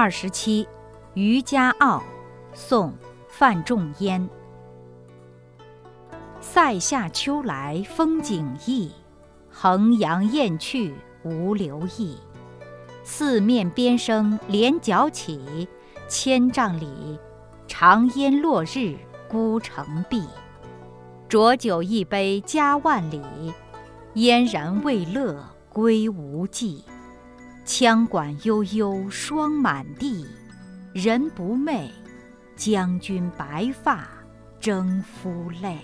二十七，《渔家傲》，宋·范仲淹。塞下秋来风景异，衡阳雁去无留意。四面边声连角起，千嶂里，长烟落日孤城闭。浊酒一杯家万里，燕然未勒归无计。羌管悠悠霜满地，人不寐，将军白发征夫泪。